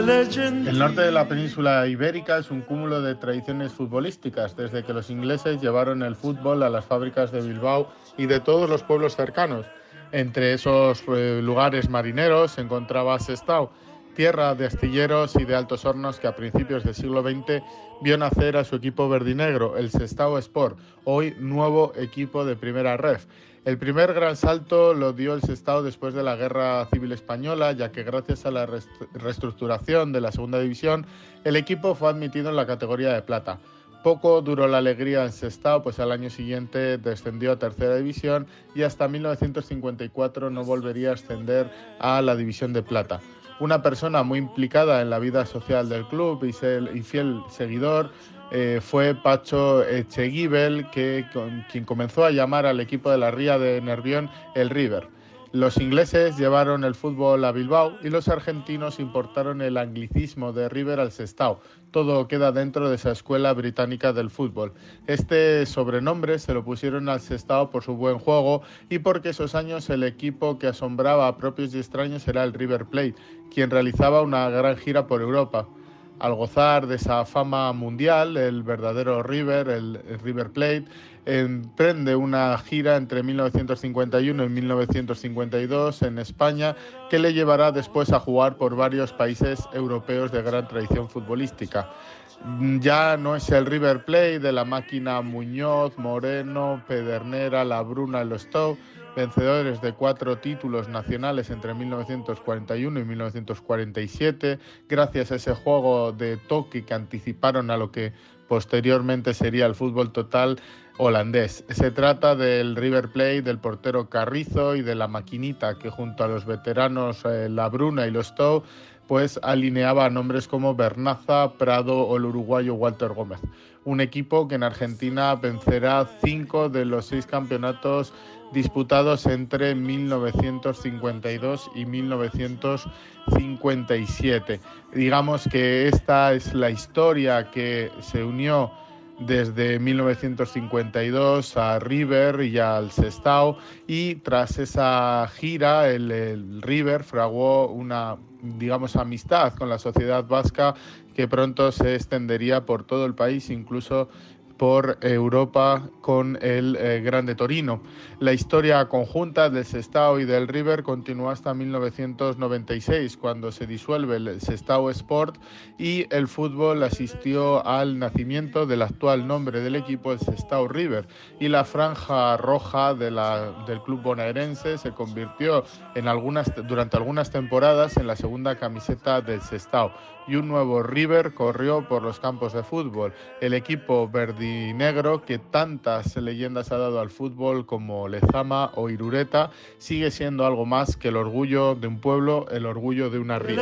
El norte de la península ibérica es un cúmulo de tradiciones futbolísticas, desde que los ingleses llevaron el fútbol a las fábricas de Bilbao y de todos los pueblos cercanos. Entre esos eh, lugares marineros se encontraba Sestao, tierra de astilleros y de altos hornos que a principios del siglo XX vio nacer a su equipo verdinegro, el Sestao Sport, hoy nuevo equipo de primera ref. El primer gran salto lo dio el Sestao después de la Guerra Civil Española, ya que gracias a la reestructuración de la Segunda División, el equipo fue admitido en la categoría de plata. Poco duró la alegría en Sestao, pues al año siguiente descendió a tercera división y hasta 1954 no volvería a ascender a la división de plata. Una persona muy implicada en la vida social del club y, fiel seguidor eh, fue Pacho Echeguibel, que, quien comenzó a llamar al equipo de la Ría de Nervión el River. Los ingleses llevaron el fútbol a Bilbao y los argentinos importaron el anglicismo de River al Sestao. Todo queda dentro de esa escuela británica del fútbol. Este sobrenombre se lo pusieron al Sestao por su buen juego y porque esos años el equipo que asombraba a propios y extraños era el River Plate, quien realizaba una gran gira por Europa al gozar de esa fama mundial, el verdadero River, el, River Plate, emprende una gira entre 1951 y 1952 en España que le llevará después a jugar por varios países europeos de gran tradición futbolística. Ya no es el River Plate de la máquina Muñoz, Moreno, Pedernera, La Bruna, el Stowe, vencedores de cuatro títulos nacionales entre 1941 y 1947, gracias a ese juego de toque que anticiparon a lo que posteriormente sería el fútbol total holandés. Se trata del River Plate, del portero Carrizo y de la maquinita que junto a los veteranos eh, La Bruna y los Stowe pues alineaba nombres como Bernaza, Prado o el uruguayo Walter Gómez. Un equipo que en Argentina vencerá cinco de los seis campeonatos disputados entre 1952 y 1957. Digamos que esta es la historia que se unió desde 1952 a River y al Sestao. Y tras esa gira el, River fraguó una digamos amistad con la sociedad vasca que pronto se extendería por todo el país incluso por Europa con el eh, Grande Torino. La historia conjunta del Sestao y del River continúa hasta 1996, cuando se disuelve el Sestao Sport y el fútbol asistió al nacimiento del actual nombre del equipo, el Sestao River, y la franja roja de la, del club bonaerense se convirtió en algunas, durante algunas temporadas en la segunda camiseta del Sestao y un nuevo River corrió por los campos de fútbol. El equipo verdinegro que tantas leyendas ha dado al fútbol como Lezama o Irureta sigue siendo algo más que el orgullo de un pueblo, el orgullo de una ría.